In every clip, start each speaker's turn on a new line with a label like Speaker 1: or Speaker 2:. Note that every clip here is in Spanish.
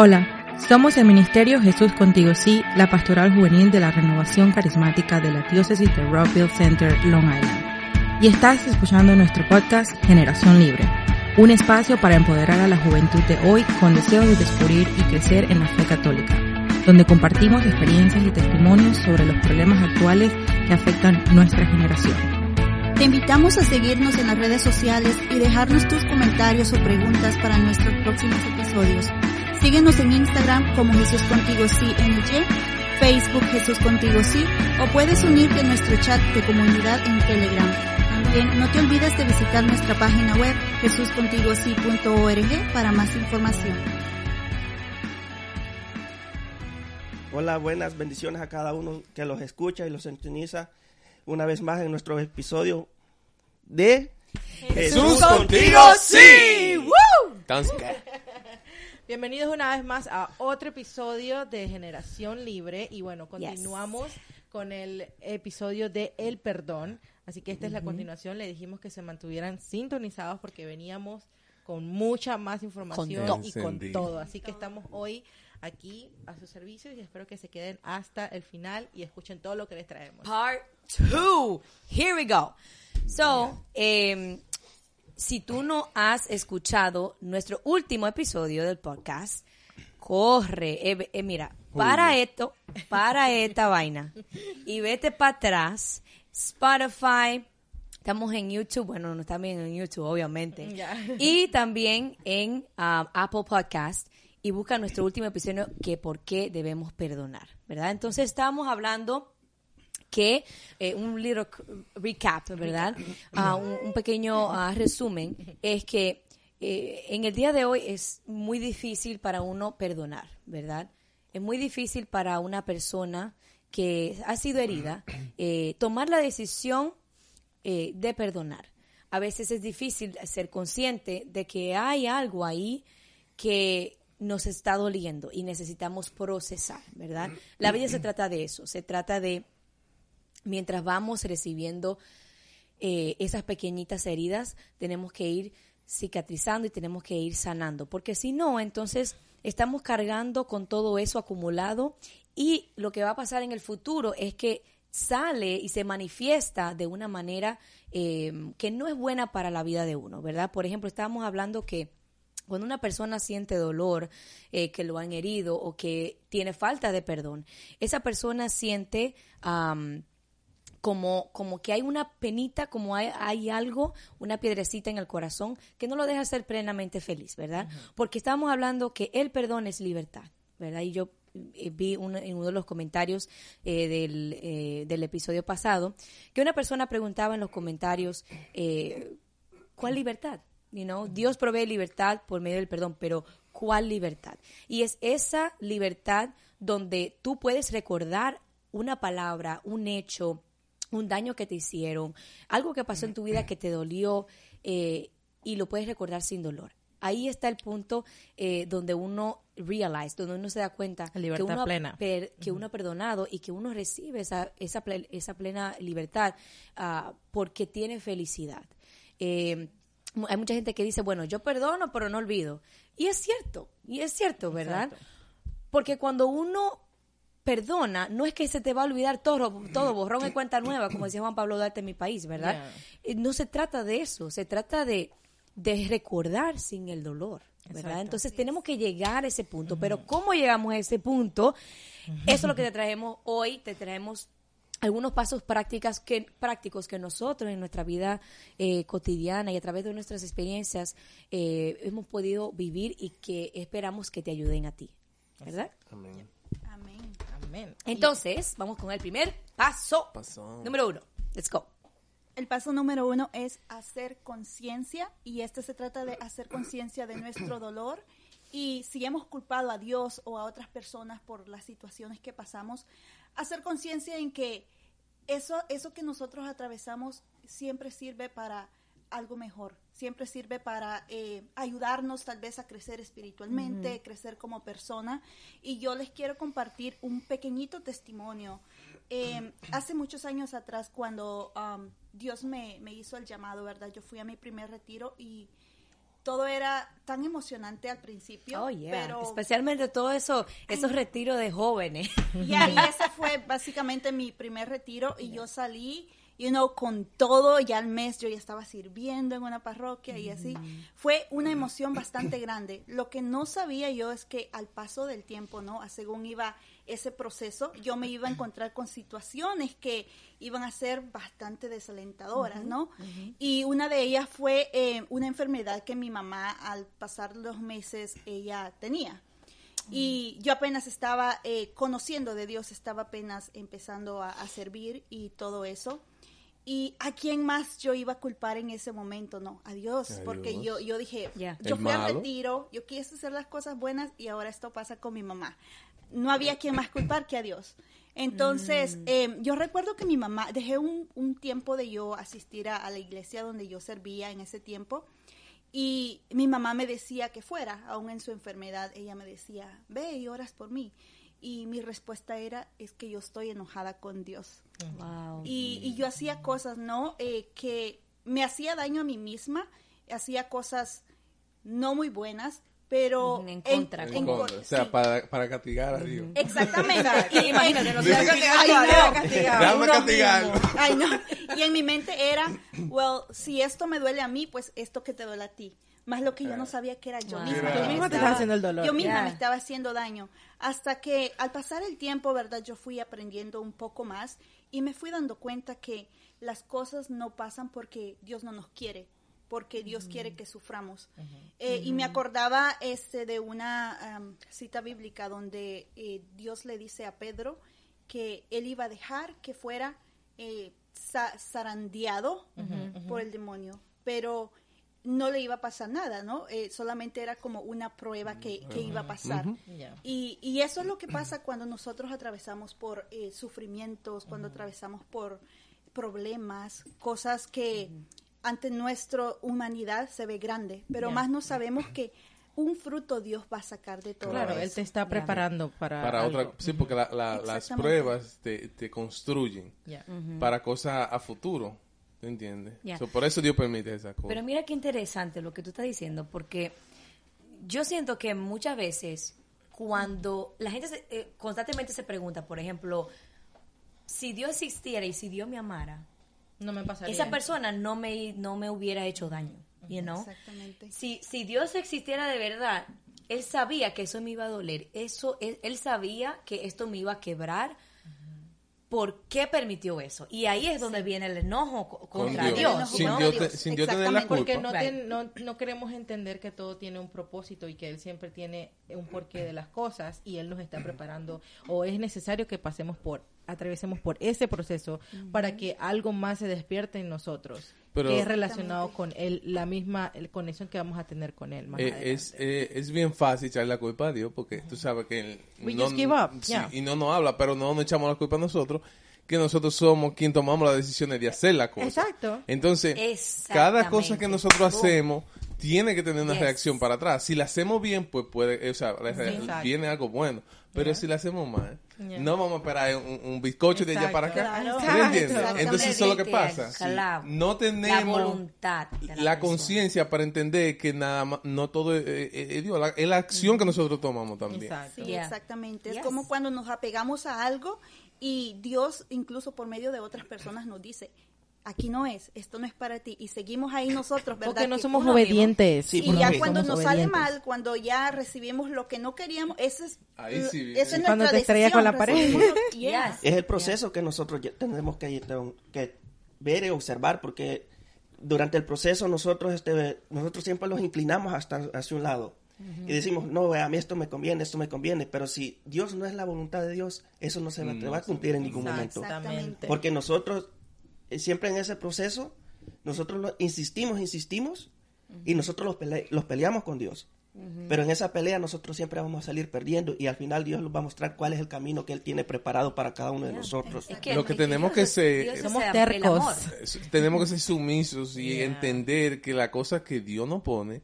Speaker 1: Hola, somos el Ministerio Jesús Contigo Sí, la pastoral juvenil de la renovación carismática de la diócesis de Rockville Center, Long Island. Y estás escuchando nuestro podcast Generación Libre, un espacio para empoderar a la juventud de hoy con deseo de descubrir y crecer en la fe católica, donde compartimos experiencias y testimonios sobre los problemas actuales que afectan nuestra generación.
Speaker 2: Te invitamos a seguirnos en las redes sociales y dejarnos tus comentarios o preguntas para nuestros próximos episodios. Síguenos en Instagram como Jesús Contigo Sí NG, Facebook Jesús Contigo Sí o puedes unirte a nuestro chat de comunidad en Telegram. También no te olvides de visitar nuestra página web jesuscontigosí.org para más información.
Speaker 3: Hola, buenas bendiciones a cada uno que los escucha y los sintoniza una vez más en nuestro episodio de
Speaker 4: Jesús contigo sí.
Speaker 5: Bienvenidos una vez más a otro episodio de Generación Libre y bueno, continuamos con el episodio de El Perdón. Así que esta es la continuación. Le dijimos que se mantuvieran sintonizados porque veníamos con mucha más información y con todo. Así que estamos hoy aquí a sus servicios y espero que se queden hasta el final y escuchen todo lo que les traemos.
Speaker 4: Part 2. Here we go. So, eh, si tú no has escuchado nuestro último episodio del podcast, corre, eh, eh, mira, para esto, para esta vaina y vete para atrás, Spotify, estamos en YouTube, bueno, no también en YouTube, obviamente, y también en um, Apple Podcast y busca nuestro último episodio que por qué debemos perdonar, ¿verdad? Entonces estamos hablando que eh, un little recap, ¿verdad? Ah, un, un, pequeño uh, resumen es que eh, en el día de hoy es muy difícil para uno perdonar, ¿verdad? Es muy difícil para una persona que ha sido herida eh, tomar la decisión de perdonar. A veces es difícil ser consciente de que hay algo ahí que nos está doliendo y necesitamos procesar, ¿verdad? La vida se trata de eso, se trata de mientras vamos recibiendo eh, esas pequeñitas heridas, tenemos que ir cicatrizando y tenemos que ir sanando, porque si no, entonces estamos cargando con todo eso acumulado y lo que va a pasar en el futuro es que sale y se manifiesta de una manera eh, que no es buena para la vida de uno, ¿verdad? Por ejemplo, estábamos hablando que cuando una persona siente dolor, eh, que lo han herido o que tiene falta de perdón, esa persona siente um, como, como que hay una penita, como hay, hay, algo, una piedrecita en el corazón que no lo deja ser plenamente feliz, ¿verdad? Uh -huh. Porque estamos hablando que el perdón es libertad, ¿verdad? Y yo eh, vi en uno de los comentarios eh, del, eh, del, episodio pasado que una persona preguntaba en los comentarios, ¿cuál libertad? You know, Dios provee libertad por medio del perdón, pero ¿cuál libertad? Y es esa libertad donde tú puedes recordar una palabra, un hecho, un daño que te hicieron, algo que pasó en tu vida que te dolió eh, y lo puedes recordar sin dolor. Ahí está el punto eh, donde uno realize, donde uno se da cuenta
Speaker 5: que
Speaker 4: uno,
Speaker 5: plena.
Speaker 4: Per, que uno ha perdonado y que uno recibe esa, esa, esa plena libertad uh, porque tiene felicidad. Eh, hay mucha gente que dice, bueno, yo perdono, pero no olvido. Y es cierto, y es cierto, ¿verdad? Exacto. Porque cuando uno perdona, no es que se te va a olvidar todo, todo borrón en cuenta nueva, como decía Juan Pablo Duarte en mi país, ¿verdad? Yeah. No se trata de eso, se trata de, de recordar sin el dolor, ¿verdad? Exacto. Entonces tenemos que llegar a ese punto, uh -huh. pero ¿cómo llegamos a ese punto? Uh -huh. Eso es lo que te traemos hoy, te traemos algunos pasos prácticas que, prácticos que nosotros en nuestra vida eh, cotidiana y a través de nuestras experiencias eh, hemos podido vivir y que esperamos que te ayuden a ti, ¿verdad?
Speaker 3: Amén.
Speaker 2: Amén.
Speaker 4: Entonces, vamos con el primer paso.
Speaker 3: Paso.
Speaker 4: Número uno. Let's go.
Speaker 2: El paso número uno es hacer conciencia y este se trata de hacer conciencia de nuestro dolor Y si hemos culpado a Dios o a otras personas por las situaciones que pasamos, hacer conciencia en que eso, eso que nosotros atravesamos siempre sirve para algo mejor, siempre sirve para eh, ayudarnos tal vez a crecer espiritualmente, crecer como persona. Y yo les quiero compartir un pequeñito testimonio. Eh, hace muchos años atrás, cuando um, Dios me, me hizo el llamado, ¿verdad? Yo fui a mi primer retiro y todo era tan emocionante al principio.
Speaker 4: Oh, yeah.
Speaker 2: pero
Speaker 4: Especialmente todo eso, esos retiros de jóvenes.
Speaker 2: y ahí ese fue básicamente mi primer retiro y yo salí, you know, con todo, ya al mes yo ya estaba sirviendo en una parroquia y así. Fue una emoción bastante grande. Lo que no sabía yo es que al paso del tiempo, ¿no? A según iba ese proceso, yo me iba a encontrar con situaciones que iban a ser bastante desalentadoras, ¿no? Y una de ellas fue eh, una enfermedad que mi mamá al pasar los meses ella tenía. Y yo apenas estaba eh, conociendo de Dios, estaba apenas empezando a, a servir y todo eso. Y a quién más yo iba a culpar en ese momento, no, a Dios, porque yo, yo dije, yo fui al
Speaker 6: malo.
Speaker 2: retiro, yo quise hacer las cosas buenas y ahora esto pasa con mi mamá. No había quien más culpar que a Dios. Entonces, eh, yo recuerdo que mi mamá, dejé un, un tiempo de yo asistir a, a la iglesia donde yo servía en ese tiempo y mi mamá me decía que fuera, aún en su enfermedad, ella me decía, ve y oras por mí. Y mi respuesta era, es que yo estoy enojada con Dios.
Speaker 4: Wow.
Speaker 2: Y, y yo hacía cosas, ¿no? Eh, que me hacía daño a mí misma, hacía cosas no muy buenas, pero...
Speaker 4: En contra,
Speaker 6: En
Speaker 2: en
Speaker 6: contra. O sea,
Speaker 2: sí,
Speaker 6: para, para castigar a Dios.
Speaker 2: Exactamente.
Speaker 4: Y imagínate, no
Speaker 6: Sí.
Speaker 4: seas
Speaker 2: Ay, no.
Speaker 6: Déjame.
Speaker 2: Ay. Y en mi mente era, well, si esto me duele a mí, pues esto que te duele a ti. Más lo que yo no sabía que era yo
Speaker 4: Wow.
Speaker 2: misma. Me
Speaker 6: misma
Speaker 5: te estás haciendo el dolor.
Speaker 2: Yo misma
Speaker 4: Yeah.
Speaker 2: me estaba haciendo daño. Hasta que al pasar el tiempo, ¿verdad? Yo fui aprendiendo un poco más y me fui dando cuenta que las cosas no pasan porque Dios no nos quiere, porque Dios quiere que suframos. Eh, Y me acordaba este de una am, cita bíblica donde eh, Dios le dice a Pedro que él iba a dejar que fuera eh, za- zarandeado por el demonio, pero no le iba a pasar nada, ¿no? Eh, solamente era como una prueba que, que iba a pasar. Y, y eso es lo que pasa cuando nosotros atravesamos por eh, sufrimientos, cuando atravesamos por problemas, cosas que ante nuestra humanidad se ve grande, pero
Speaker 5: Ya.
Speaker 2: más no sabemos que un fruto Dios va a sacar de todo
Speaker 5: Claro,
Speaker 2: eso.
Speaker 5: él te está preparando para,
Speaker 6: Para
Speaker 5: algo.
Speaker 6: otra, sí, porque la- la- las pruebas te, te construyen
Speaker 5: Ya.
Speaker 6: para cosas a futuro, ¿te entiendes? So, por eso Dios permite esas cosas.
Speaker 4: Pero mira qué interesante lo que tú estás diciendo, porque yo siento que muchas veces cuando la gente se- eh, constantemente se pregunta, por ejemplo, si Dios existiera y si Dios me amara,
Speaker 5: No me pasaría.
Speaker 4: esa persona no me, no me hubiera hecho daño, you know?
Speaker 2: Exactamente.
Speaker 4: Si, si Dios existiera de verdad, Él sabía que eso me iba a doler, eso, él, él sabía que esto me iba a quebrar, ¿por qué permitió eso? Y ahí es donde viene el enojo co-
Speaker 6: Con
Speaker 4: contra
Speaker 6: Dios.
Speaker 4: Dios,
Speaker 6: Sin
Speaker 4: ¿no?
Speaker 6: Dios, te- sin Dios tener la
Speaker 2: Exactamente.
Speaker 6: culpa.
Speaker 5: Porque no,
Speaker 4: Right.
Speaker 5: ten- no, no queremos entender que todo tiene un propósito y que Él siempre tiene un porqué de las cosas y Él nos está preparando o es necesario que pasemos por, atravesemos por ese proceso para que algo más se despierte en nosotros,
Speaker 6: Pero-
Speaker 5: que es relacionado con Él, la misma el conexión que vamos a tener con Él más
Speaker 6: Eh, es, eh, es bien fácil echarle la culpa a Dios porque tú sabes que él
Speaker 5: We just give up,
Speaker 6: sí,
Speaker 5: yeah.
Speaker 6: y no nos habla, pero no nos echamos la culpa a nosotros, que nosotros somos quien tomamos las decisiones de hacer la cosa.
Speaker 5: Exacto.
Speaker 6: Entonces, cada cosa que nosotros hacemos tiene que tener una
Speaker 4: Yes.
Speaker 6: reacción para atrás. Si la hacemos bien, pues puede, o sea, viene algo bueno. Pero si la hacemos mal,
Speaker 5: Yeah.
Speaker 6: no vamos a esperar un, un bizcocho de allá para acá. Entonces eso es lo que pasa. No
Speaker 4: La
Speaker 6: tenemos
Speaker 4: voluntad. de
Speaker 6: la, conciencia para entender que nada más, no todo es, es- la- es la acción que nosotros tomamos también.
Speaker 5: Exacto.
Speaker 2: Sí,
Speaker 4: Yeah.
Speaker 2: exactamente. Es
Speaker 4: Yes.
Speaker 2: como cuando nos apegamos a algo y Dios, incluso por medio de otras personas, nos dice, aquí no es, esto no es para ti. Y seguimos ahí nosotros, ¿verdad?
Speaker 5: Porque no
Speaker 2: Que
Speaker 5: somos obedientes.
Speaker 3: Sí,
Speaker 2: y ya cuando
Speaker 5: somos
Speaker 2: nos sale mal, cuando ya recibimos lo que no queríamos, ese es,
Speaker 6: Ahí sí,
Speaker 2: esa es
Speaker 5: Cuando
Speaker 2: nuestra
Speaker 5: te estrellas con la pared.
Speaker 4: Yes.
Speaker 3: Es el proceso que nosotros ya tenemos que, que ver y observar, porque durante el proceso nosotros, este, nosotros siempre los inclinamos hasta hacia un lado. Y decimos, no, a mí esto me conviene, esto me conviene, pero si Dios no es la voluntad de Dios, eso no se va,
Speaker 6: No
Speaker 3: va a cumplir en ningún momento.
Speaker 5: Exactamente.
Speaker 3: Porque nosotros, eh, siempre en ese proceso, nosotros lo- insistimos, insistimos, y nosotros los, pele- los peleamos con Dios. Pero en esa pelea nosotros siempre vamos a salir perdiendo y al final Dios nos va a mostrar cuál es el camino que Él tiene preparado para cada uno de nosotros.
Speaker 4: Es que-
Speaker 6: Lo que tenemos que ser-
Speaker 5: Somos tercos.
Speaker 6: Tenemos que ser sumisos y
Speaker 5: Yeah.
Speaker 6: entender que la cosa que Dios nos pone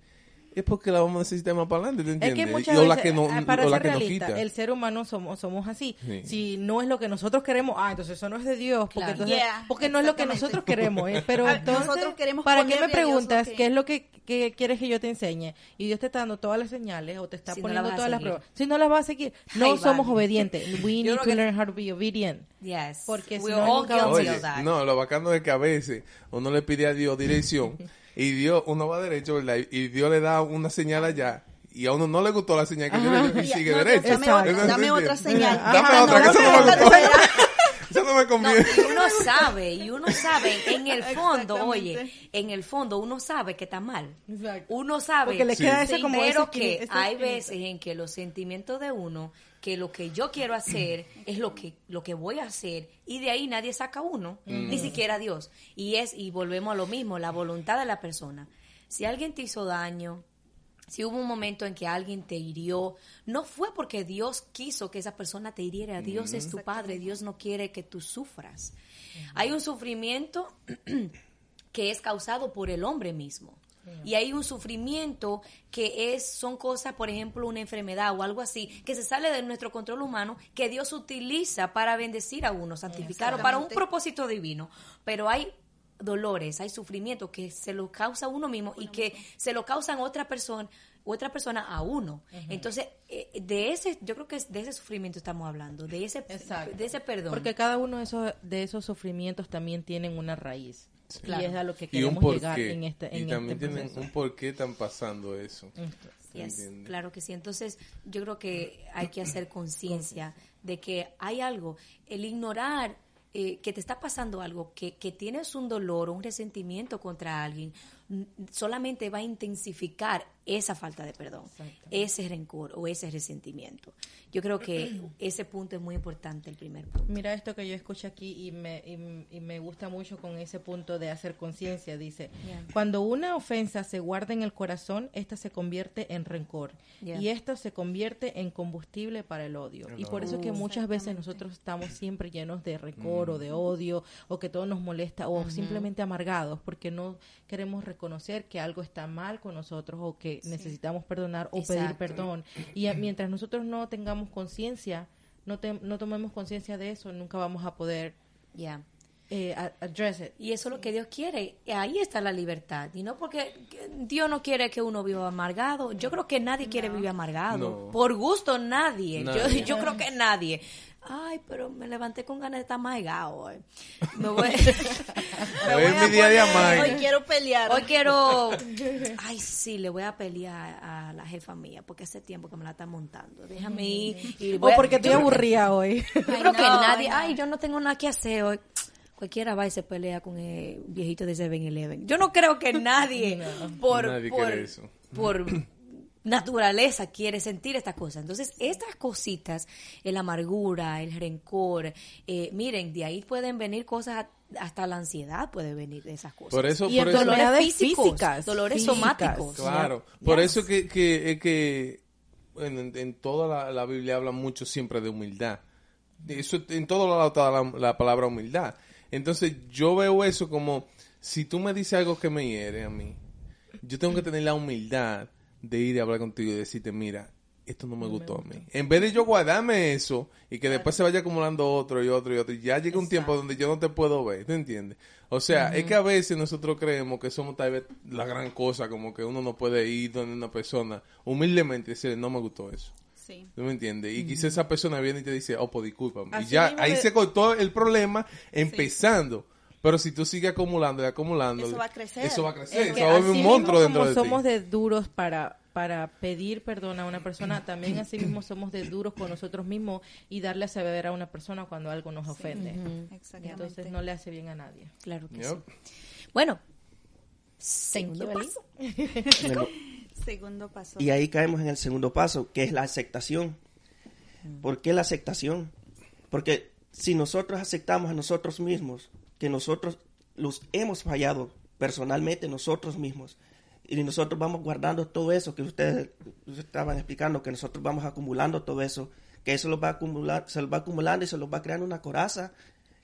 Speaker 6: es porque la vamos a necesitar más para adelante, ¿te
Speaker 5: Es
Speaker 6: entiendes?
Speaker 5: que muchas
Speaker 6: o la
Speaker 5: veces,
Speaker 6: que, no,
Speaker 5: ah, para ser
Speaker 6: que nos
Speaker 5: realista,
Speaker 6: quita.
Speaker 5: el ser humano somos, somos así.
Speaker 6: Sí.
Speaker 5: Si no es lo que nosotros queremos, ah, entonces eso no es de Dios, porque,
Speaker 4: Claro.
Speaker 5: entonces,
Speaker 2: Yeah,
Speaker 5: porque no es lo que nosotros queremos. ¿eh? Pero
Speaker 2: Ah,
Speaker 5: entonces,
Speaker 2: nosotros queremos
Speaker 5: ¿para qué me preguntas
Speaker 2: que-
Speaker 5: qué es lo que, que quieres que yo te enseñe? Y Dios te está dando todas las señales o te está
Speaker 4: Si no
Speaker 5: poniendo
Speaker 4: a
Speaker 5: todas las pruebas. Si no las vas a seguir, no
Speaker 4: Ay,
Speaker 5: somos
Speaker 4: vale.
Speaker 5: obedientes. We need to
Speaker 4: que-
Speaker 5: learn how to be obedient.
Speaker 4: Yes.
Speaker 5: Porque si no,
Speaker 6: no, lo bacano es que a veces uno le pide a Dios dirección y Dios, uno va derecho, ¿verdad? Y Dios le da una señal allá y a uno no le gustó la señal que Dios le dio y sigue
Speaker 2: no, no,
Speaker 6: derecho.
Speaker 2: dame otra-
Speaker 6: Entonces,
Speaker 2: dame otra señal.
Speaker 6: Dame
Speaker 2: Esta
Speaker 6: otra, que
Speaker 2: no,
Speaker 6: eso no me
Speaker 2: no
Speaker 6: gustó. Eso no me
Speaker 4: No,
Speaker 6: conviene.
Speaker 4: y uno sabe, y uno sabe, en el fondo, oye, en el fondo uno sabe que está mal.
Speaker 5: Exacto.
Speaker 4: Uno sabe,
Speaker 5: Porque le queda
Speaker 6: Sí.
Speaker 5: ese como
Speaker 4: pero
Speaker 5: ese
Speaker 4: que
Speaker 5: ese
Speaker 4: hay veces en que los sentimientos de uno, que lo que yo quiero hacer es lo que lo que voy a hacer y de ahí nadie saca uno, ni siquiera Dios. Y es y volvemos a lo mismo, la voluntad de la persona. Si alguien te hizo daño, si hubo un momento en que alguien te hirió, no fue porque Dios quiso que esa persona te hiriera. Dios es tu padre, Dios no quiere que tú sufras. Hay un sufrimiento que es causado por el hombre mismo. Y hay un sufrimiento que es, son cosas, por ejemplo, una enfermedad o algo así, que se sale de nuestro control humano, que Dios utiliza para bendecir a uno, santificar o para un propósito divino. Pero hay dolores, hay sufrimiento que se lo causa uno mismo y que se lo causan otra persona otra persona a uno. Entonces, eh, de ese, yo creo que de ese sufrimiento estamos hablando, de ese,
Speaker 5: Exacto.
Speaker 4: de ese perdón.
Speaker 5: Porque cada uno de esos, de esos sufrimientos también tienen una raíz.
Speaker 4: Claro.
Speaker 5: Y es a lo que
Speaker 6: Y un
Speaker 5: queremos llegar en este,
Speaker 6: y
Speaker 5: en
Speaker 6: también
Speaker 5: este
Speaker 6: tienen
Speaker 5: proceso.
Speaker 6: un por qué están pasando eso.
Speaker 4: Claro que sí. Entonces, yo creo que hay que hacer conciencia de que hay algo. El ignorar eh, que te está pasando algo, que, que tienes un dolor o un resentimiento contra alguien, solamente va a intensificar esa falta de perdón, ese rencor o ese resentimiento. Yo creo que ese punto es muy importante, el primer punto.
Speaker 5: Mira esto que yo escucho aquí y me, y, y me gusta mucho con ese punto de hacer conciencia. Dice,
Speaker 4: Yeah.
Speaker 5: cuando una ofensa se guarda en el corazón, esta se convierte en rencor.
Speaker 4: Yeah.
Speaker 5: Y esto se convierte en combustible para el odio. Y por eso es que muchas veces nosotros estamos siempre llenos de rencor o de odio o que todo nos molesta o simplemente amargados porque no queremos reconocer que algo está mal con nosotros o que necesitamos perdonar o pedir perdón. Y a- mientras nosotros no tengamos conciencia, no, te- no tomemos conciencia de eso, nunca vamos a poder
Speaker 4: Ya.
Speaker 5: eh, a- address it.
Speaker 4: Y eso es lo que Dios quiere. Y Ahí está la libertad. Y no porque que Dios no quiere que uno viva amargado. Yo creo que nadie quiere vivir amargado.
Speaker 6: No.
Speaker 4: Por gusto nadie. Yo,
Speaker 6: Nadie.
Speaker 4: yo creo que nadie. Ay, pero me levanté con ganas de estar amargado hoy. Me voy-
Speaker 2: Me
Speaker 6: Hoy
Speaker 2: voy
Speaker 6: es
Speaker 2: a
Speaker 6: mi día de.
Speaker 2: Hoy quiero pelear.
Speaker 4: Hoy quiero... Ay, sí, le voy a pelear a la jefa mía porque hace tiempo que me la está montando. Déjame ir. y
Speaker 5: O porque estoy aburrida hoy.
Speaker 4: Yo
Speaker 2: Ay,
Speaker 4: creo que
Speaker 2: no,
Speaker 4: nadie,
Speaker 2: ay, no.
Speaker 4: yo no tengo nada que hacer hoy. Cualquiera va y se pelea con el viejito de 7-Eleven. Yo no creo que nadie, por,
Speaker 6: Nadie
Speaker 4: por,
Speaker 6: quiere eso.
Speaker 4: por naturaleza quiere sentir estas cosas. Entonces, estas cositas, el amargura, el rencor, eh, miren, de ahí pueden venir cosas, hasta la ansiedad puede venir de esas cosas.
Speaker 6: Por eso,
Speaker 5: Y
Speaker 6: por eso,
Speaker 4: Dolores físicos,
Speaker 5: físicas,
Speaker 4: dolores
Speaker 5: físicas.
Speaker 4: somáticos.
Speaker 6: Claro,
Speaker 4: Ya.
Speaker 6: por
Speaker 4: Yes.
Speaker 6: eso que, que, es que en, en- en toda la, la Biblia habla mucho siempre de humildad. Eso, en todo lado está la, la palabra humildad. Entonces yo veo eso como, si tú me dices algo que me hiere a mí, yo tengo que tener la humildad de ir a hablar contigo y decirte, mira, esto no me gustó a mí. En vez de yo guardarme eso y que después se vaya acumulando otro y otro y otro, y ya llega un tiempo donde yo no te puedo ver, ¿te entiendes? O sea, es que a veces nosotros creemos que somos tal vez la gran cosa, como que uno no puede ir donde una persona humildemente y decirle, no me gustó eso.
Speaker 2: Sí.
Speaker 6: ¿Tú me entiendes? Y quizás esa persona viene y te dice, oh, pues discúlpame. Y ya ahí
Speaker 5: de-
Speaker 6: se cortó el problema empezando. Pero si tú sigues acumulando y acumulando,
Speaker 2: Eso va a crecer.
Speaker 6: Eso va a crecer.
Speaker 5: Es
Speaker 6: Eso
Speaker 5: que
Speaker 6: va a volver
Speaker 5: así
Speaker 6: un monstruo dentro
Speaker 5: como
Speaker 6: de
Speaker 5: somos
Speaker 6: ti.
Speaker 5: de duros para para pedir perdón a una persona, también así mismo somos de duros con nosotros mismos y darle a saber a una persona cuando algo nos ofende.
Speaker 2: Exactamente.
Speaker 5: Entonces no le hace bien a nadie.
Speaker 4: Claro que
Speaker 6: Yep.
Speaker 4: sí. Bueno, segundo paso.
Speaker 2: Segundo paso.
Speaker 3: Y ahí caemos en el segundo paso, que es la aceptación. ¿Por qué la aceptación? Porque si nosotros aceptamos a nosotros mismos, que nosotros los hemos fallado personalmente nosotros mismos, Y nosotros vamos guardando todo eso que ustedes estaban explicando, que nosotros vamos acumulando todo eso, que eso lo va a acumular, se lo va acumulando y se los va creando una coraza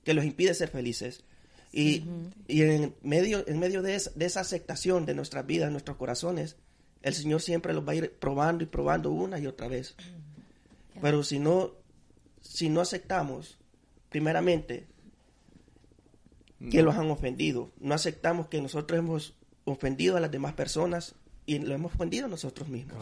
Speaker 3: que los impide ser felices. Y, y en medio, en medio de, esa, de esa aceptación de nuestras vidas, de nuestros corazones, el Señor siempre los va a ir probando y probando una y otra vez. Pero si no, si no aceptamos, primeramente, que los han ofendido, no aceptamos que nosotros hemos ofendido a las demás personas y lo hemos ofendido nosotros mismos.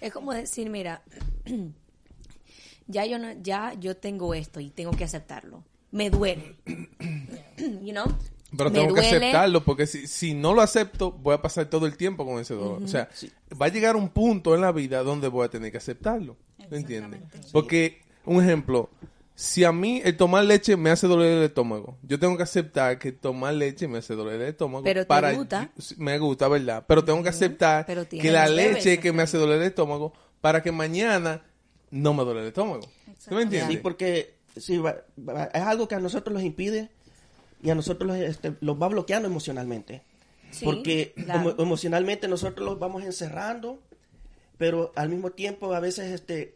Speaker 4: Es como decir, mira, ya yo no, ya yo tengo esto y tengo que aceptarlo. Me duele. you know?
Speaker 6: Pero
Speaker 4: Me
Speaker 6: tengo que aceptarlo porque si, si no lo acepto voy a pasar todo el tiempo con ese dolor. O sea, va a llegar un punto en la vida donde voy a tener que aceptarlo. ¿Me entiendes? Porque, un ejemplo, si a mí el tomar leche me hace doler el estómago, yo tengo que aceptar que tomar leche me hace doler el estómago.
Speaker 4: Pero te
Speaker 6: para
Speaker 4: gusta.
Speaker 6: Me gusta, ¿verdad? Pero tengo que aceptar
Speaker 4: Pero
Speaker 6: que la leche que me hace doler el estómago para que mañana no me duele el estómago. ¿Tú me entiendes?
Speaker 3: Sí, porque sí, va- va- es algo que a nosotros los impide y a nosotros los, este, los va bloqueando emocionalmente.
Speaker 4: Sí,
Speaker 3: porque
Speaker 4: claro.
Speaker 3: emo- emocionalmente nosotros los vamos encerrando, pero al mismo tiempo a veces este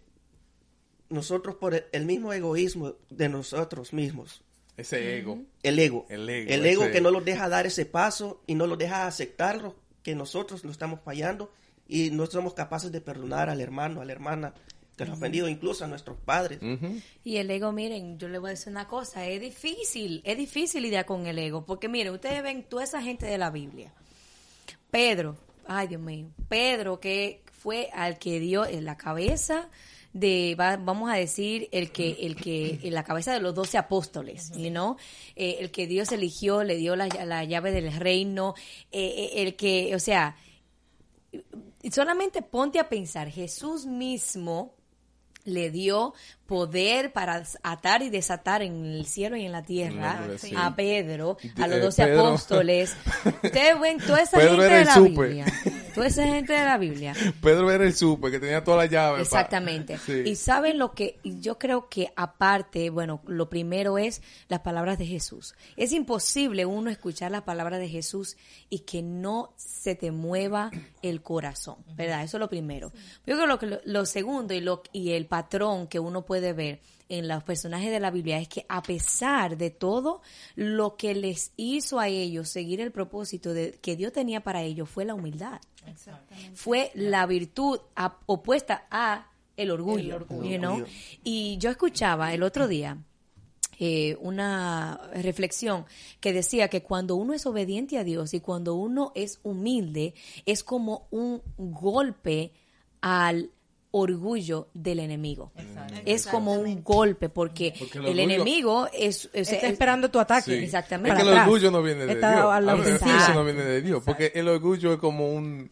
Speaker 3: nosotros por el, mismo egoísmo de nosotros mismos,
Speaker 6: Ese ego.
Speaker 3: el ego,
Speaker 6: El ego,
Speaker 3: el ego que no los deja dar ese paso y no los deja aceptarlo, que nosotros lo estamos fallando y no somos capaces de perdonar al hermano, a la hermana que nos ha ofendido, incluso a nuestros padres.
Speaker 4: Y el ego, miren, yo le voy a decir una cosa, es difícil, es difícil lidiar con el ego, porque miren, ustedes ven toda esa gente de la Biblia. Pedro, ay Dios mío, Pedro que fue al que dio en la cabeza de, va- vamos a decir, el que, el que, en la cabeza de los doce apóstoles, know? Eh, el que Dios eligió, le dio la, la llave del reino, eh, eh, el que, o sea, solamente ponte a pensar, Jesús mismo le dio poder para atar y desatar en el cielo y en la tierra
Speaker 6: sí.
Speaker 4: a Pedro, a los doce apóstoles. Ustedes ven toda esa
Speaker 6: Pedro
Speaker 4: gente de la. Biblia. Toda esa gente de la Biblia.
Speaker 6: Pedro era el súper que tenía toda la llave. pa-
Speaker 4: Exactamente.
Speaker 6: Sí.
Speaker 4: Y saben lo que y yo creo que aparte, bueno, lo primero es las palabras de Jesús. Es imposible uno escuchar las palabras de Jesús y que no se te mueva el corazón, ¿verdad? Eso es lo primero. Yo creo que lo, lo segundo y lo y el patrón que uno puede ver en los personajes de la Biblia es que a pesar de todo lo que les hizo a ellos seguir el propósito de, que Dios tenía para ellos fue la humildad fue la virtud a- opuesta a el orgullo, you know?
Speaker 3: orgullo.
Speaker 4: Y yo escuchaba el otro día eh, una reflexión que decía que cuando uno es obediente a Dios y cuando uno es humilde, es como un golpe al orgullo del enemigo. Es como un golpe porque,
Speaker 6: Porque el
Speaker 4: el, enemigo es, es-
Speaker 5: Está
Speaker 4: es-
Speaker 5: esperando tu ataque.
Speaker 6: Sí.
Speaker 4: Exactamente.
Speaker 6: Es que el orgullo no viene de
Speaker 5: Está
Speaker 6: Dios. Eso no viene de Dios. Porque el orgullo es como un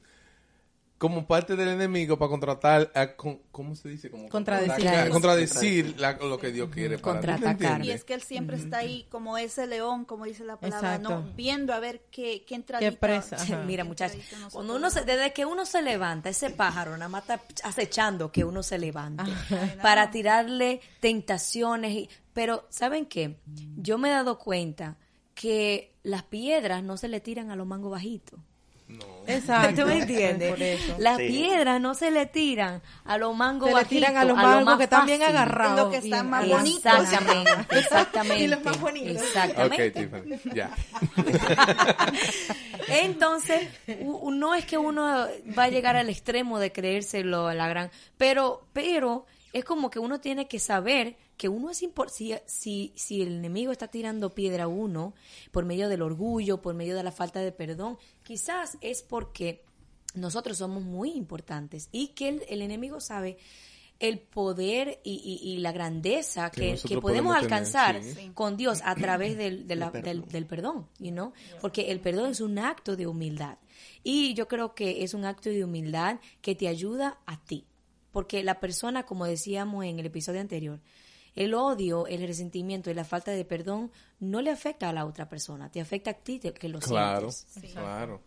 Speaker 6: como parte del enemigo para contratar a, con- ¿cómo se dice? Como
Speaker 5: Contradecir.
Speaker 6: contradecir la- lo que Dios quiere para ti, ¿me
Speaker 4: Contraatacar.
Speaker 2: Y es que él siempre está ahí como ese león, como dice la palabra,
Speaker 5: Exacto.
Speaker 2: ¿no? Viendo a ver qué, qué entradita.
Speaker 5: Qué presa. Ajá.
Speaker 4: Mira, muchachos, cuando uno se, desde que uno se levanta, ese pájaro nada más está acechando que uno se levante para tirarle tentaciones. Y, pero, ¿saben qué? Yo me he dado cuenta que las piedras no se le tiran a los mangos bajitos.
Speaker 5: Exacto.
Speaker 4: ¿Tú me entiendes? Las
Speaker 3: Sí.
Speaker 4: piedras no se le tiran a los mangos
Speaker 5: Se le tiran a los
Speaker 4: lo
Speaker 5: mangos que están bien agarrados.
Speaker 2: Los que están más bonitos.
Speaker 4: Exactamente, exactamente.
Speaker 2: Y los más bonitos.
Speaker 6: Ok,
Speaker 4: Exactamente.
Speaker 6: Tiffany, ya.
Speaker 4: Entonces, no es que uno va a llegar al extremo de creérselo a la gran, pero, pero es como que uno tiene que saber que uno es importante, si, si, si el enemigo está tirando piedra a uno por medio del orgullo, por medio de la falta de perdón, quizás es porque nosotros somos muy importantes y que el, el enemigo sabe el poder y, y- y la grandeza
Speaker 6: Que
Speaker 4: que, podemos
Speaker 6: podemos tener,
Speaker 4: alcanzar
Speaker 6: sí.
Speaker 4: con Dios a través del, de la-
Speaker 3: El
Speaker 4: del,
Speaker 3: perdón.
Speaker 4: del perdón, you know? porque el perdón es un acto de humildad y yo creo que es un acto de humildad que te ayuda a ti, porque la persona, como decíamos en el episodio anterior, el odio, el resentimiento y la falta de perdón no le afecta a la otra persona, te afecta a ti que lo
Speaker 6: Claro,
Speaker 4: sientes.
Speaker 6: claro.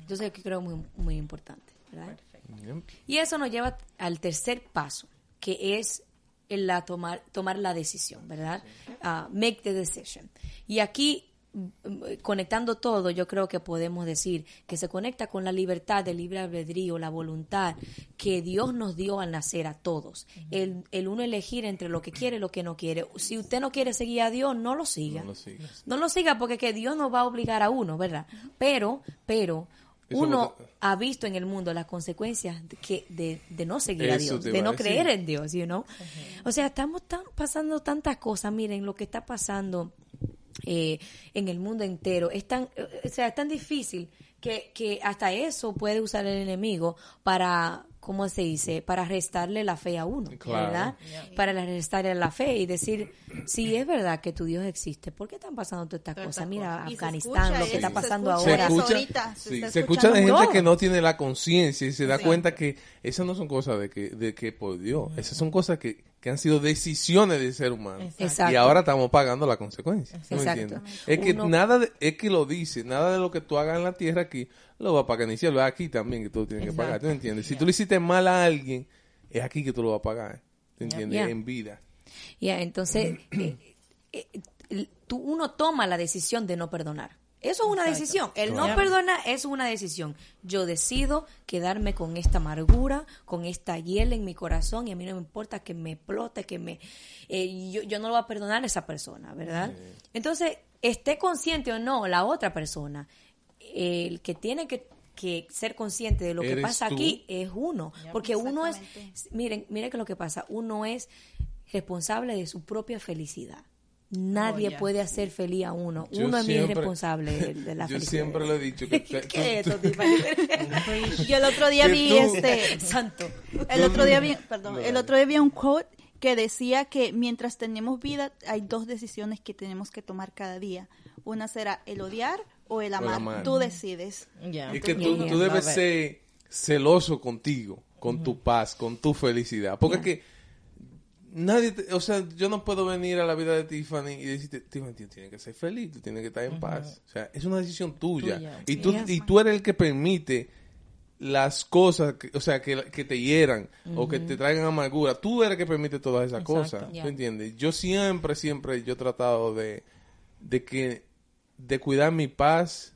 Speaker 4: Entonces, que creo muy, muy importante, ¿verdad?
Speaker 6: Yep.
Speaker 4: Y eso nos lleva al tercer paso, que es la tomar, tomar la decisión, ¿verdad? Ah, make the decision. Y aquí conectando todo, yo creo que podemos decir que se conecta con la libertad, el libre albedrío, la voluntad que Dios nos dio al nacer a todos. el, el, uno elegir entre lo que quiere y lo que no quiere. Si usted no quiere seguir a Dios, no lo siga. No lo siga, no lo siga porque que Dios no va a obligar a uno, ¿verdad? Pero, pero, uno ha visto en el mundo las consecuencias de, que, de, de no seguir a Dios, de no creer en Dios, you know? O sea, estamos tan, pasando tantas cosas. Miren lo que está pasando eh, en el mundo entero. Es tan, o sea, es tan difícil que, que hasta eso puede usar el enemigo para ¿cómo se dice? Para restarle la fe a uno, ¿verdad? Para restarle la fe y decir, si es verdad que tu Dios existe, ¿por qué están pasando todas estas cosas? Mira, Afganistán, lo que está pasando ahora.
Speaker 6: Se escucha, se, escucha de gente que no tiene la conciencia y se da cuenta que esas no son cosas de que, de que por Dios, esas son cosas que, que han sido decisiones del ser humano. Y ahora estamos pagando la consecuencia. Es que nada es que lo dice, nada de lo que tú hagas en la tierra aquí lo va a pagar ni cielo, es aquí también que tú tienes que pagar, ¿tú entiendes? Si tú le hiciste mal a alguien, es aquí que tú lo vas a pagar, ¿tú entiendes? En vida.
Speaker 4: Ya, entonces, eh, eh, tú, uno toma la decisión de no perdonar. Eso es una decisión. El no perdonar es una decisión. Yo decido quedarme con esta amargura, con esta hiel en mi corazón y a mí no me importa que me explote, que me... Eh, yo, yo, no lo voy a perdonar a esa persona, ¿verdad? Entonces, esté consciente o no la otra persona, el que tiene que, ser consciente de lo que pasa aquí es uno, porque uno es, miren, miren que lo que pasa, uno es responsable de su propia felicidad. Nadie oh, puede hacer feliz a uno. uno es mi responsable de, la felicidad. Yo
Speaker 6: siempre le he dicho que...
Speaker 2: ¿Qué Yo el otro día vi este...
Speaker 4: Santo.
Speaker 2: El otro día vi, perdón, el otro día vi un quote que decía que mientras tenemos vida hay dos decisiones que tenemos que tomar cada día. Una será el odiar o el amar. Tú decides.
Speaker 6: Es que tú, debes ser celoso contigo, con tu paz, con tu felicidad. Porque es que nadie, o sea, yo no puedo venir a la vida de Tiffany y decirte, Tiffany, tienes que ser feliz, tú tienes que estar en paz. O sea, es una decisión tuya. Y, tú, y tú eres el que permite las cosas, o sea, que, que te hieran o que te traigan amargura. Tú eres el que permite todas esas cosas. ¿Tú entiendes? Yo siempre, siempre, yo he tratado de, de que de cuidar mi paz,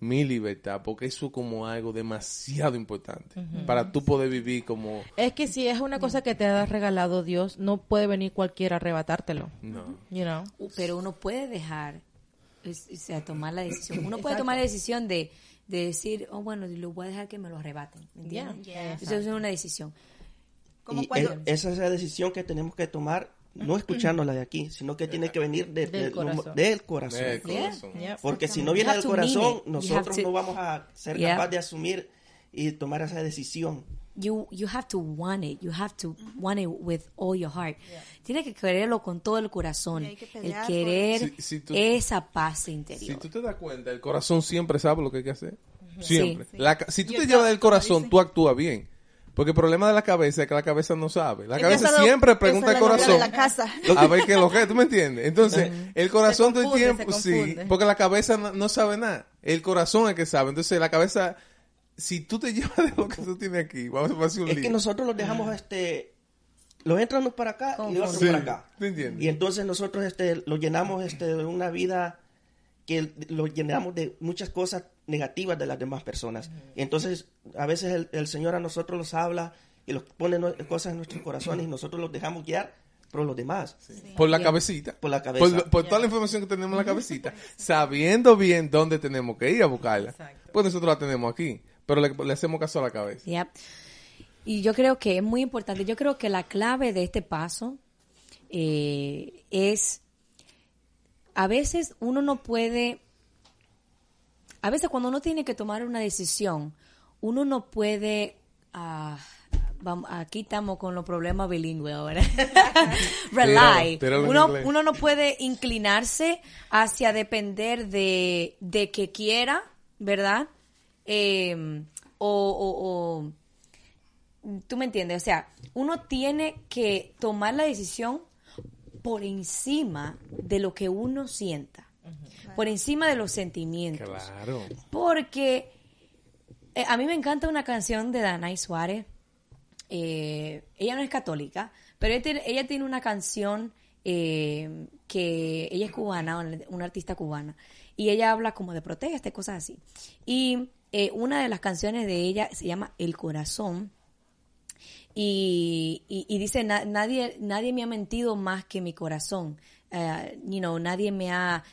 Speaker 6: mi libertad, porque eso como algo demasiado importante para tú poder vivir como...
Speaker 5: Es que si es una cosa que te ha regalado Dios, no puede venir cualquiera a arrebatártelo. No. You know?
Speaker 4: Pero uno puede dejar, o sea, tomar la decisión. Uno puede tomar la decisión de, de decir, oh, bueno, lo voy a dejar que me lo arrebaten. ¿Entiendes? Eso es una decisión.
Speaker 3: y esa es la decisión que tenemos que tomar no escuchando la de aquí, sino que tiene que venir del, corazón. Porque si no viene del corazón, nosotros no vamos a ser capaces de asumir y tomar esa decisión.
Speaker 4: You, you have to want it. You have to want it with all your heart. Tienes que quererlo con todo el corazón. El querer esa paz interior.
Speaker 6: Si tú te das cuenta, el corazón siempre sabe lo que hay que hacer. Siempre. si tú te llevas del corazón, tú actúas bien. Porque el problema de la cabeza es que la cabeza no sabe. La cabeza siempre pregunta al corazón. A ver qué es lo que, ¿tú me entiendes? Entonces, el corazón todo el tiempo, sí, porque la cabeza no, sabe nada. El corazón es el que sabe. Entonces, la cabeza, si tú te llevas de lo que tú tienes aquí, vamos a hacer un
Speaker 3: Es que nosotros los dejamos, este, los entramos para acá y los sí, para acá. ¿Me entiendes? Y entonces nosotros, este, lo llenamos, este, de una vida que lo llenamos de muchas cosas negativas de las demás personas. Y entonces, a veces el, Señor a nosotros nos habla y los pone cosas en nuestros corazones y nosotros los dejamos guiar por los demás.
Speaker 6: Por la cabecita.
Speaker 3: Por la cabeza.
Speaker 6: Por, toda la información que tenemos en la cabecita. sabiendo bien dónde tenemos que ir a buscarla. Pues nosotros la tenemos aquí. Pero le, hacemos caso a la cabeza.
Speaker 4: Y yo creo que es muy importante. Yo creo que la clave de este paso eh, es a veces uno no puede, a veces cuando uno tiene que tomar una decisión, uno no puede, uh, vamos, aquí estamos con los problemas bilingües ahora, rely. uno, uno no puede inclinarse hacia depender de, de que quiera, ¿verdad? Eh, o, o, tú me entiendes, o sea, uno tiene que tomar la decisión por encima de lo que uno sienta, por encima de los sentimientos. Claro. Porque eh, a mí me encanta una canción de Danay Suárez. Eh, ella no es católica, pero ella tiene, una canción eh, que ella es cubana, una- una artista cubana, y ella habla como de protesta y cosas así. Y eh, una de las canciones de ella se llama El Corazón, y, y, y dice "Na- nadie nadie me ha mentido más que mi corazón Eh, you know, nadie me ha,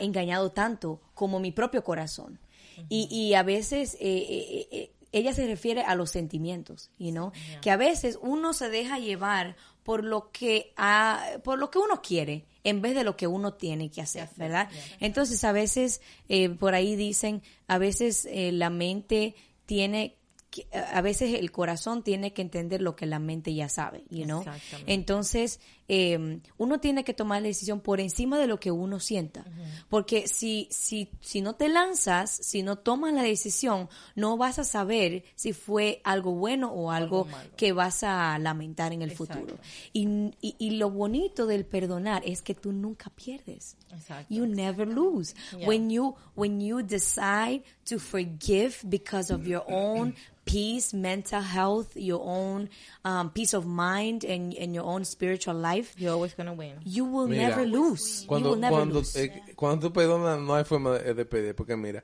Speaker 4: engañado tanto como mi propio corazón y, y a veces eh, eh, ella se refiere a los sentimientos you know? que a veces uno se deja llevar por lo que ha- por lo que uno quiere en vez de lo que uno tiene que hacer, ¿verdad? Entonces a veces eh, por ahí dicen, a veces eh, la mente tiene que- a veces el corazón tiene que entender lo que la mente ya sabe, you know? Entonces, eh, uno tiene que tomar la decisión por encima de lo que uno sienta. Porque si, si, si no te lanzas, si no tomas la decisión, no vas a saber si fue algo bueno o algo, que vas a lamentar en el futuro. Y, y, y lo bonito del perdonar es que tú nunca pierdes.
Speaker 5: Exacto.
Speaker 4: You never lose. When you when you decide to forgive because of your own peace, mental health, your own um, peace of mind, and, and your own spiritual life,
Speaker 5: You're always gonna win.
Speaker 4: you will
Speaker 6: Mira,
Speaker 4: never lose. you
Speaker 6: Cuando,
Speaker 4: will never
Speaker 6: cuando,
Speaker 4: lose.
Speaker 6: eh, cuando tú perdonas, no hay forma de, de pedir, porque mira,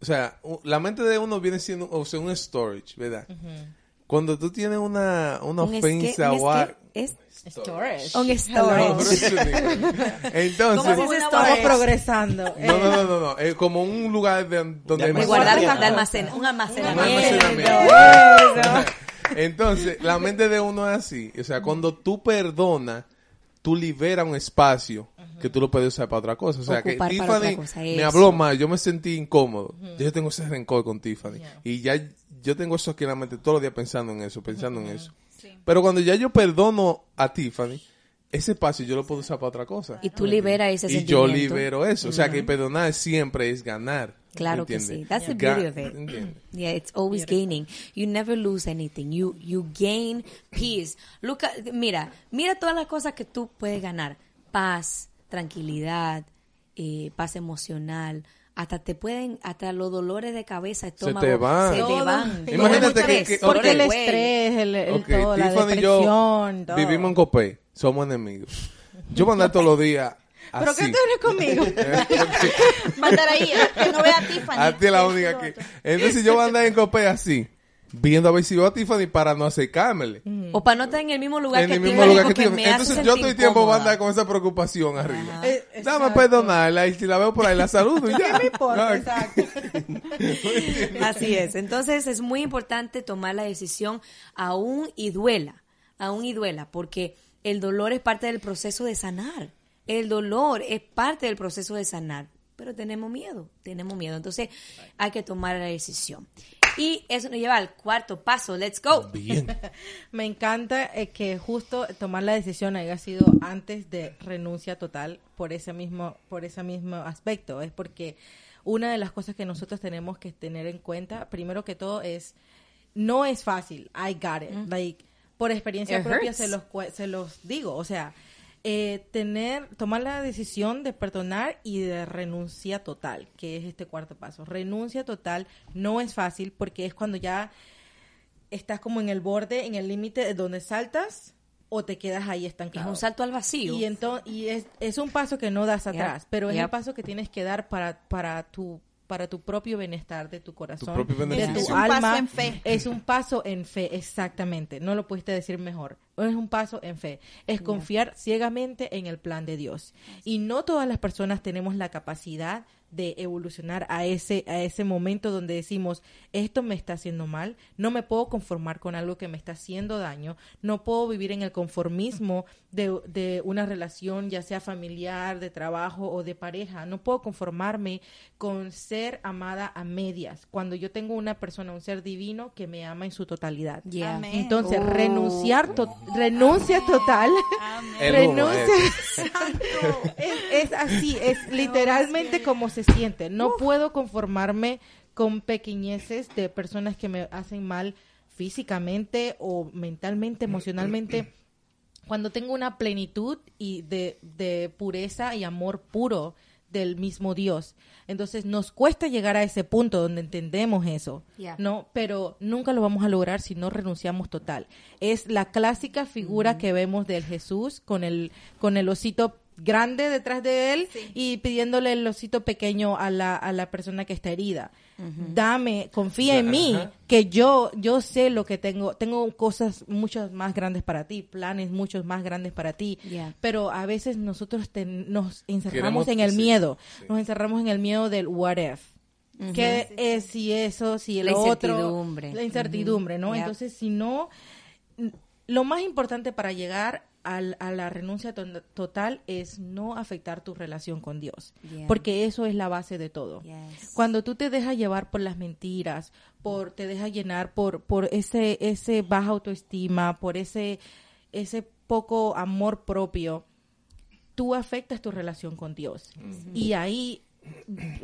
Speaker 6: o sea, la mente de uno viene siendo, o sea, un storage, ¿verdad? Cuando tú tienes una, una ofensa
Speaker 4: un
Speaker 6: o algo-
Speaker 4: es
Speaker 5: Storage.
Speaker 4: un
Speaker 6: No,
Speaker 4: storage.
Speaker 6: Entonces,
Speaker 4: ¿Cómo se dice
Speaker 5: Estamos progresando.
Speaker 6: no, no, no, no, no, es como un lugar de, donde
Speaker 3: De
Speaker 4: guardar,
Speaker 3: Almacenamiento.
Speaker 4: de almacena- un
Speaker 6: un
Speaker 4: almacenamiento.
Speaker 6: almacenamiento. Entonces, la mente de uno es así. O sea, cuando tú perdonas, tú liberas un espacio que tú lo puedes usar para otra cosa. O sea, que
Speaker 4: Ocupar
Speaker 6: Tiffany
Speaker 4: cosa,
Speaker 6: me habló mal, yo me sentí incómodo. Yo tengo ese rencor con Tiffany. Y ya yo tengo eso aquí en la mente todos los días pensando en eso, pensando en eso. Pero cuando ya yo perdono a Tiffany, ese espacio yo lo puedo usar para otra cosa.
Speaker 4: Y tú liberas ese
Speaker 6: Y yo libero eso. O sea, que perdonar siempre es ganar.
Speaker 4: Claro que sí. That's the beauty of it.
Speaker 6: ¿entiendes?
Speaker 4: Yeah, it's always gaining. You never lose anything. You you gain peace. Look at- mira, mira todas las cosas que tú puedes ganar. Paz, tranquilidad, eh, paz emocional. Hasta te pueden, hasta los dolores de cabeza, estómago,
Speaker 6: te van.
Speaker 4: se te van.
Speaker 6: Imagínate que-
Speaker 4: estrés,
Speaker 6: que-
Speaker 5: Porque el estrés, el, todo, la
Speaker 6: Tiffany y yo
Speaker 5: depresión, todo.
Speaker 6: vivimos en Copé, somos enemigos. Yo voy a andar todos los días
Speaker 5: ¿Pero
Speaker 6: así.
Speaker 5: qué tú eres conmigo?
Speaker 2: A estar ahí, que no vea a Tiffany.
Speaker 6: A ti es la única que... Entonces yo voy a andar en Copé así, viendo a ver si veo a Tiffany para no acercármele.
Speaker 4: O para no estar en el mismo lugar
Speaker 6: En
Speaker 4: que
Speaker 6: el mismo
Speaker 4: Tiffany,
Speaker 6: lugar que
Speaker 4: porque
Speaker 6: Tiffany.
Speaker 4: me hace
Speaker 6: Entonces yo
Speaker 4: sentir
Speaker 6: todo el tiempo voy a
Speaker 4: incómoda.
Speaker 6: andar con esa preocupación arriba.
Speaker 5: Eh,
Speaker 6: Dame perdonarla y si la veo por ahí la saludo y ya.
Speaker 5: ¿Qué me importa?
Speaker 6: No,
Speaker 5: Exacto.
Speaker 4: Así es. Entonces es muy importante tomar la decisión aún y duela, aún y duela, porque el dolor es parte del proceso de sanar. El dolor es parte del proceso de sanar, pero tenemos miedo, tenemos miedo. Entonces hay que tomar la decisión. Y eso nos lleva al cuarto paso. Let's go.
Speaker 6: Bien.
Speaker 5: Me encanta eh, que justo tomar la decisión haya sido antes de renuncia total por ese mismo por ese mismo aspecto. Es porque una de las cosas que nosotros tenemos que tener en cuenta, primero que todo, es no es fácil. I got it. Like por experiencia
Speaker 4: It
Speaker 5: propia
Speaker 4: hurts.
Speaker 5: se los cue- se los digo. O sea, eh, tener tomar la decisión de perdonar y de renuncia total, que es este cuarto paso. Renuncia total no es fácil porque es cuando ya estás como en el borde, en el límite de donde saltas o te quedas ahí
Speaker 4: Es
Speaker 5: estancado.
Speaker 4: un salto al vacío.
Speaker 5: Y, y es, es un paso que no das atrás, pero es el paso que tienes que dar para, para tu para tu propio bienestar de tu corazón, de tu
Speaker 2: Es un
Speaker 5: alma.
Speaker 2: paso en fe.
Speaker 5: Es un paso en fe, exactamente. No lo pudiste decir mejor. Es un paso en fe. Es confiar ciegamente en el plan de Dios. Y no todas las personas tenemos la capacidad de evolucionar a ese a ese momento donde decimos esto me está haciendo mal no me puedo conformar con algo que me está haciendo daño no puedo vivir en el conformismo de, de una relación ya sea familiar de trabajo o de pareja no puedo conformarme con ser amada a medias cuando yo tengo una persona un ser divino que me ama en su totalidad
Speaker 4: Yeah.
Speaker 2: Amén.
Speaker 5: entonces
Speaker 4: Oh.
Speaker 5: renunciar to- renuncia total
Speaker 6: humo,
Speaker 5: renuncia es, es así, es literalmente como se siente. No puedo conformarme con pequeñeces de personas que me hacen mal físicamente o mentalmente, emocionalmente. Cuando tengo una plenitud y de, de pureza y amor puro del mismo Dios. Entonces nos cuesta llegar a ese punto donde entendemos eso,
Speaker 4: Yeah.
Speaker 5: ¿no? Pero nunca lo vamos a lograr si no renunciamos total. Es la clásica figura que vemos del Jesús con el con el osito grande detrás de él y pidiéndole el osito pequeño a la, a la persona que está herida. Dame, confía en mí, que yo yo sé lo que tengo, tengo cosas muchas más grandes para ti, planes muchos más grandes para ti,
Speaker 4: Yeah.
Speaker 5: pero a veces nosotros nos encerramos
Speaker 6: Queremos-
Speaker 5: en el
Speaker 6: sí,
Speaker 5: miedo,
Speaker 6: sí.
Speaker 5: nos encerramos en el miedo del what if. ¿Qué es si eso, si
Speaker 4: La
Speaker 5: lo otro?
Speaker 4: incertidumbre.
Speaker 5: La incertidumbre, ¿no? Entonces, si no, lo más importante para llegar al- a la renuncia to- total es no afectar tu relación con Dios,
Speaker 4: Yeah.
Speaker 5: porque eso es la base de todo.
Speaker 4: Yes.
Speaker 5: Cuando tú te dejas llevar por las mentiras, por te dejas llenar por por ese ese baja autoestima, por ese ese poco amor propio, tú afectas tu relación con Dios. Y ahí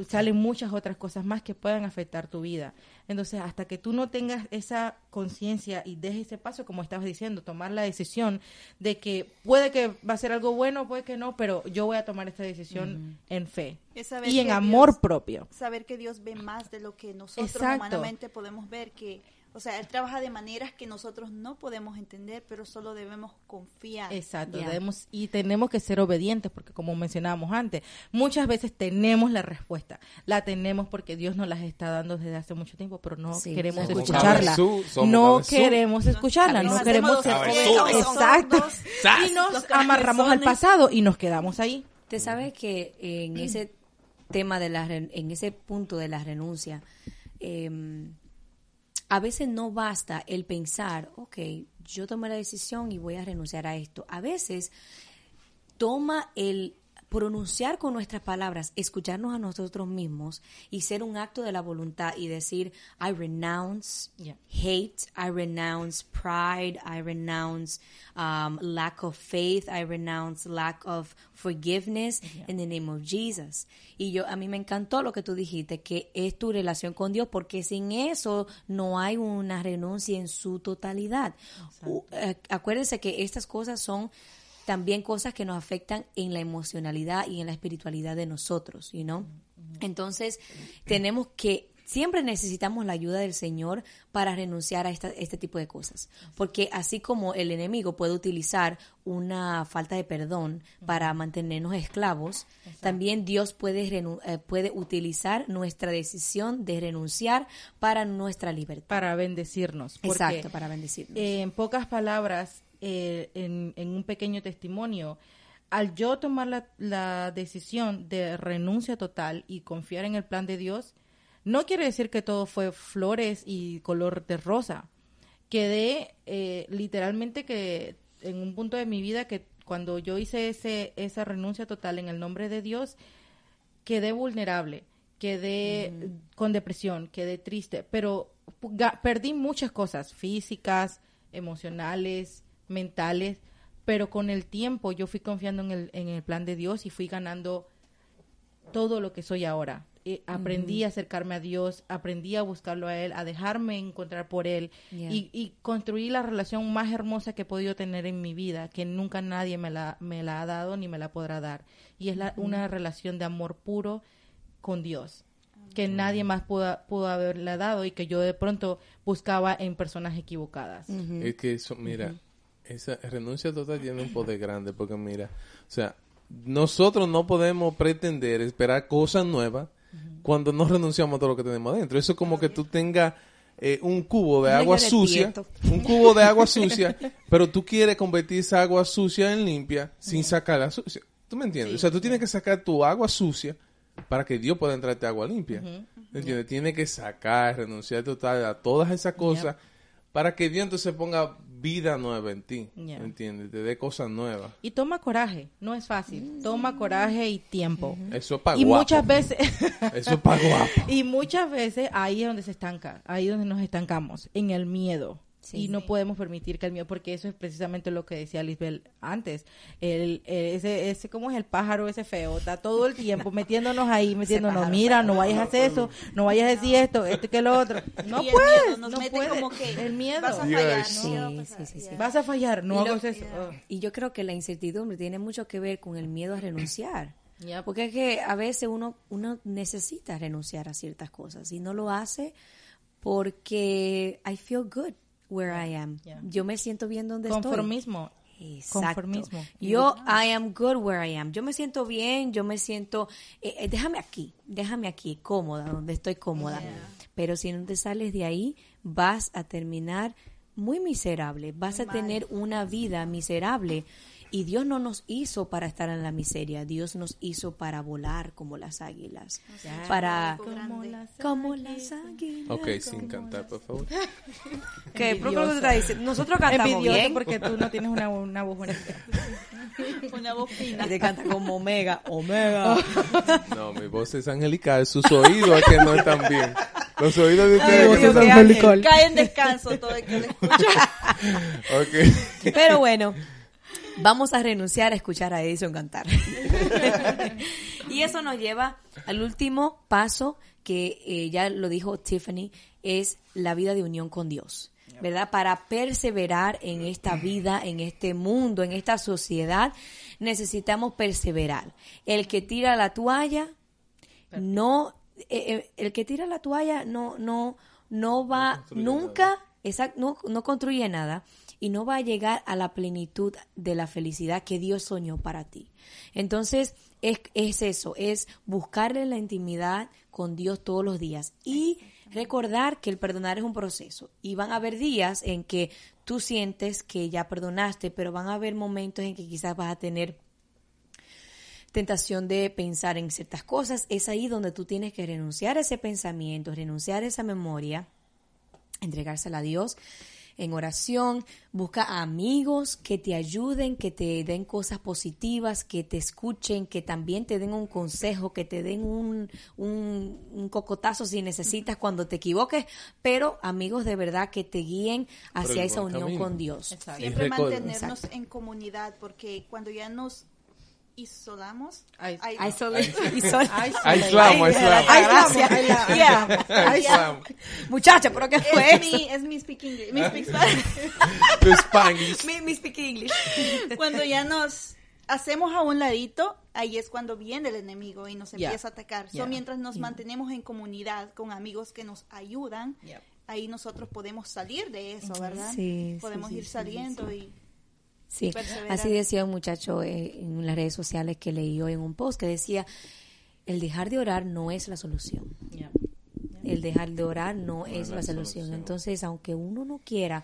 Speaker 5: salen muchas otras cosas más que puedan afectar tu vida. Entonces, hasta que tú no tengas esa conciencia y dejes ese paso, como estabas diciendo, tomar la decisión de que puede que va a ser algo bueno, puede que no, pero yo voy a tomar esta decisión en fe y en amor
Speaker 2: Dios-
Speaker 5: propio.
Speaker 2: saber que Dios ve más de lo que nosotros
Speaker 5: Exacto.
Speaker 2: humanamente podemos ver, que, o sea, Él trabaja de maneras que nosotros no podemos entender, pero solo debemos confiar.
Speaker 5: Exacto, debemos y tenemos que ser obedientes porque como mencionábamos antes, muchas veces tenemos la respuesta, la tenemos porque Dios nos las está dando desde hace mucho tiempo, pero no
Speaker 4: Sí,
Speaker 5: queremos
Speaker 4: somos
Speaker 5: escucharla.
Speaker 6: cabezú, somos
Speaker 5: No
Speaker 6: cabezú.
Speaker 5: queremos escucharla, no queremos ser Exacto.
Speaker 2: sordos,
Speaker 5: Y nos amarramos al pasado y nos quedamos ahí.
Speaker 4: Te sabes que en ese tema de la ren- en ese punto de la renuncia, eh, a veces no basta el pensar, ok, yo tomé la decisión y voy a renunciar a esto. A veces toma el pronunciar con nuestras palabras, escucharnos a nosotros mismos y ser un acto de la voluntad y decir, I renounce
Speaker 5: Yeah.
Speaker 4: hate, I renounce pride, I renounce um, lack of faith, I renounce lack of forgiveness in the name of Jesus. Y yo, a mí me encantó lo que tú dijiste, que es tu relación con Dios, porque sin eso no hay una renuncia en su totalidad. U- eh, acuérdense que estas cosas son también cosas que nos afectan en la emocionalidad y en la espiritualidad de nosotros, you know? Entonces, tenemos que siempre necesitamos la ayuda del Señor para renunciar a esta- este tipo de cosas, porque así como el enemigo puede utilizar una falta de perdón para mantenernos esclavos, también Dios puede eh, puede utilizar nuestra decisión de renunciar para nuestra libertad.
Speaker 5: Para bendecirnos.
Speaker 4: Exacto, para bendecirnos.
Speaker 5: eh, en pocas palabras, eh, en, en un pequeño testimonio, al yo tomar la, la decisión de renuncia total y confiar en el plan de Dios, no quiere decir que todo fue flores y color de rosa. Quedé eh, literalmente que en un punto de mi vida que cuando yo hice ese, esa renuncia total en el nombre de Dios, quedé vulnerable, quedé con depresión, quedé triste, pero perdí muchas cosas físicas, emocionales, mentales, pero con el tiempo yo fui confiando en el, en el plan de Dios y fui ganando todo lo que soy ahora. Eh, aprendí a acercarme a Dios, aprendí a buscarlo a Él, a dejarme encontrar por Él
Speaker 4: Yeah.
Speaker 5: y, y construí la relación más hermosa que he podido tener en mi vida, que nunca nadie me la, me la ha dado ni me la podrá dar. Y es la- una relación de amor puro con Dios, que nadie más pudo, pudo haberla dado y que yo de pronto buscaba en personas equivocadas.
Speaker 6: Es que eso, mira, esa renuncia total tiene un poder grande porque mira, o sea, nosotros no podemos pretender esperar cosas nuevas cuando no renunciamos a todo lo que tenemos adentro. Eso es como que tú tengas eh, un cubo de agua sucia, un cubo de agua sucia, pero tú quieres convertir esa agua sucia en limpia sin sacarla sucia. ¿Tú me entiendes? o sea, tú tienes que sacar tu agua sucia para que Dios pueda entrarte agua limpia. ¿Me entiendes? Tiene que sacar, renunciar total a todas esas cosas para que Dios entonces ponga vida nueva en ti. ¿Me entiendes? Te dé cosas nuevas.
Speaker 5: Y toma coraje, no es fácil. Toma coraje y tiempo.
Speaker 6: Eso es para
Speaker 5: Y
Speaker 6: guapo.
Speaker 5: muchas veces
Speaker 6: Eso es para guapo.
Speaker 5: y muchas veces ahí es donde se estanca, ahí es donde nos estancamos, en el miedo.
Speaker 4: Sí.
Speaker 5: y no podemos permitir que el miedo, porque eso es precisamente lo que decía Lisbel antes. El, el- ese, ese, ¿cómo es el pájaro ese feo? Está todo el tiempo metiéndonos ahí, metiéndonos,
Speaker 4: pájaro
Speaker 5: mira, no vayas a hacer eso, no vayas a decir esto, esto que lo otro. No
Speaker 2: Y el
Speaker 5: puedes,
Speaker 2: miedo nos
Speaker 5: no
Speaker 2: mete
Speaker 5: puedes.
Speaker 2: como que
Speaker 5: el miedo.
Speaker 2: vas a fallar,
Speaker 6: Sí,
Speaker 2: ¿no? ¿Qué va a
Speaker 4: sí.
Speaker 5: Vas a fallar, no hagas eso.
Speaker 2: Yeah.
Speaker 5: Ugh.
Speaker 4: Y yo creo que la incertidumbre tiene mucho que ver con el miedo a renunciar. Porque es que a veces uno, uno necesita renunciar a ciertas cosas y no lo hace porque I feel good where I am.
Speaker 5: Yeah.
Speaker 4: Yo me siento bien donde estoy.
Speaker 5: Conformismo.
Speaker 4: Exacto.
Speaker 5: Conformismo.
Speaker 4: Yo, I am good where I am. Yo me siento bien, yo me siento, eh, eh, déjame aquí, déjame aquí, cómoda, donde estoy cómoda. Pero si no te sales de ahí, vas a terminar muy miserable, vas a tener una vida miserable. Y Dios no nos hizo para estar en la miseria, Dios nos hizo para volar como las águilas, para
Speaker 2: Como las
Speaker 4: como las águilas.
Speaker 6: Ok, sin cantar, por favor.
Speaker 4: ¿Qué? ¿Pero qué es lo que? Nosotros cantamos
Speaker 5: Envidioso
Speaker 4: bien.
Speaker 5: porque tú no tienes una, una voz bonita.
Speaker 2: Una voz fina.
Speaker 4: Y te canta como Omega, Omega.
Speaker 6: No, mi voz es angelical, sus oídos que no están bien. Los oídos de
Speaker 4: Ay,
Speaker 6: ustedes
Speaker 4: Dios
Speaker 6: que no
Speaker 4: qué
Speaker 6: están
Speaker 2: Cae en descanso todo el que le escucha.
Speaker 6: Ok.
Speaker 4: Pero bueno, vamos a renunciar a escuchar a Edison cantar. y eso nos lleva al último paso que eh, ya lo dijo Tiffany, es la vida de unión con Dios. ¿Verdad? Para perseverar en esta vida, en este mundo, en esta sociedad, necesitamos perseverar. El que tira la toalla, no, eh, eh, el que tira la toalla no, no, no va nunca, exact- no, no construye nada y no va a llegar a la plenitud de la felicidad que Dios soñó para ti. Entonces, es, es eso, es buscarle la intimidad con Dios todos los días y recordar que el perdonar es un proceso y van a haber días en que tú sientes que ya perdonaste, pero van a haber momentos en que quizás vas a tener tentación de pensar en ciertas cosas, es ahí donde tú tienes que renunciar a ese pensamiento, renunciar a esa memoria, entregársela a Dios en oración, busca amigos que te ayuden, que te den cosas positivas, que te escuchen, que también te den un consejo, que te den un, un, un cocotazo si necesitas cuando te equivoques, pero amigos de verdad que te guíen hacia esa unión
Speaker 6: camino.
Speaker 4: con Dios.
Speaker 5: Exacto.
Speaker 2: Siempre mantenernos en comunidad, porque cuando ya nos isolamos,
Speaker 4: Isol- isol-
Speaker 6: Aislamos, aislamos.
Speaker 4: Yeah. Muchacha, pero ¿qué fue
Speaker 2: es mi, es mi speak English, mi speak Spanish.
Speaker 4: Mi, mi speak English.
Speaker 2: cuando ya nos hacemos a un ladito, ahí es cuando viene el enemigo y nos
Speaker 5: Yeah.
Speaker 2: empieza a atacar. So,
Speaker 5: Yeah.
Speaker 2: mientras nos mantenemos en comunidad con amigos que nos ayudan, ahí nosotros podemos salir de eso, ¿verdad?
Speaker 4: Sí, sí,
Speaker 2: podemos
Speaker 4: sí,
Speaker 2: ir
Speaker 4: sí,
Speaker 2: saliendo y
Speaker 4: Sí,
Speaker 2: Perseverar.
Speaker 4: así decía un muchacho eh, en las redes sociales que leí hoy en un post que decía, el dejar de orar no es la solución.
Speaker 5: Yeah.
Speaker 4: El dejar de orar no, es la solución. Entonces, aunque uno no quiera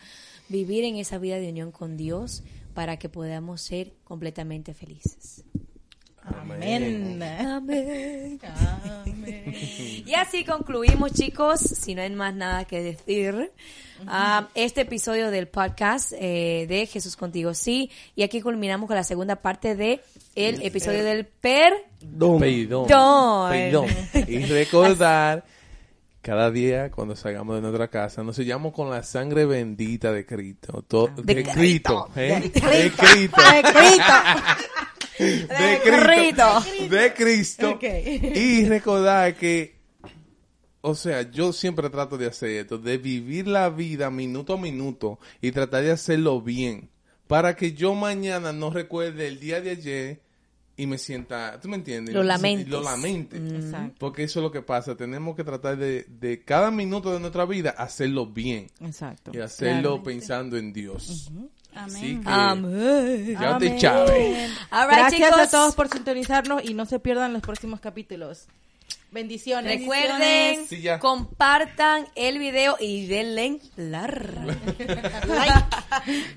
Speaker 4: vivir en esa vida de unión con Dios para que podamos ser completamente felices.
Speaker 5: Amén.
Speaker 4: Amén.
Speaker 5: Amén.
Speaker 4: Y así concluimos, chicos, si no hay más nada que decir. Ah, este episodio del podcast eh, de Jesús Contigo Sí. Y aquí culminamos con la segunda parte de el episodio del per.
Speaker 6: Perdón.
Speaker 4: Don.
Speaker 6: Perdón. Y recordar, cada día cuando salgamos de nuestra casa, nos sellamos con la sangre bendita de Cristo. To-
Speaker 4: De
Speaker 6: de,
Speaker 4: Cristo.
Speaker 6: Cristo. ¿eh?
Speaker 4: De
Speaker 6: De Cristo.
Speaker 4: De
Speaker 6: De
Speaker 4: Cristo.
Speaker 6: Cristo. De Cristo. Y recordar que, o sea, yo siempre trato de hacer esto, de vivir la vida minuto a minuto y tratar de hacerlo bien. Para que yo mañana no recuerde el día de ayer y me sienta, ¿tú me entiendes?
Speaker 4: Lo lamentes.
Speaker 6: Lo lamente.
Speaker 5: Exacto.
Speaker 6: Porque eso es lo que pasa. Tenemos que tratar de, de cada minuto de nuestra vida hacerlo bien.
Speaker 5: Exacto.
Speaker 6: Y hacerlo pensando en Dios. Que,
Speaker 4: Amén.
Speaker 6: ya te
Speaker 5: Amén.
Speaker 4: right,
Speaker 5: Gracias
Speaker 4: chicos.
Speaker 5: a todos por sintonizarnos y no se pierdan los próximos capítulos. Bendiciones.
Speaker 4: Recuerden,
Speaker 6: Sí,
Speaker 4: compartan el video y denle like.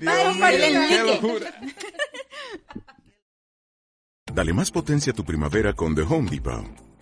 Speaker 6: Dios.
Speaker 7: Dale más potencia a tu primavera con The Home Depot.